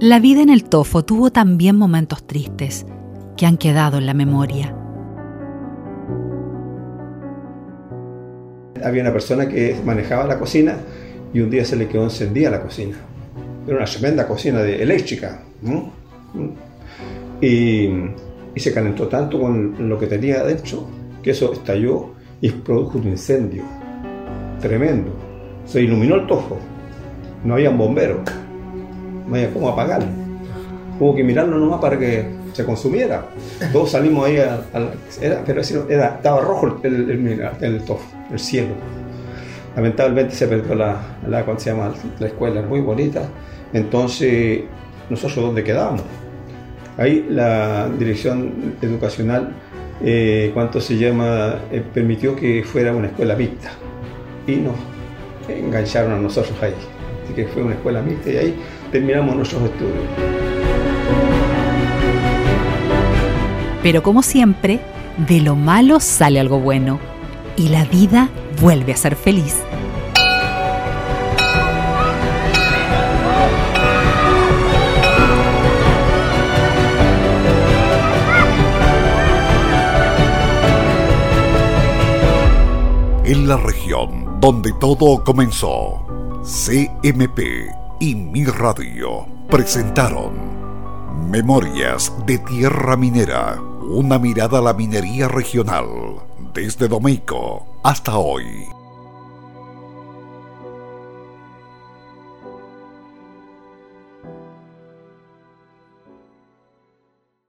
La vida en el Tofo tuvo también momentos tristes que han quedado en la memoria. Había una persona que manejaba la cocina y un día se le quedó encendida la cocina. Era una tremenda cocina eléctrica. Y, se calentó tanto con lo que tenía adentro que eso estalló y produjo un incendio tremendo. Se iluminó el tofo. No había un había cómo apagarlo. Hubo que mirarlo nomás para que se consumiera. Todos salimos ahí, era, pero era, estaba rojo el, el, el, cielo. Lamentablemente se perdió la, la, ¿cómo se llama? la escuela, muy bonita. Entonces, ¿nosotros dónde quedamos? Ahí la dirección educacional, eh, ¿cuánto se llama? Eh, permitió que fuera una escuela mixta. Y nos engancharon a nosotros ahí. Así que fue una escuela mixta y ahí terminamos nuestros estudios. Pero como siempre, de lo malo sale algo bueno y la vida vuelve a ser feliz. En la región donde todo comenzó, CMP y Mi Radio presentaron Memorias de Tierra Minera, una mirada a la minería regional, desde Domeico hasta hoy.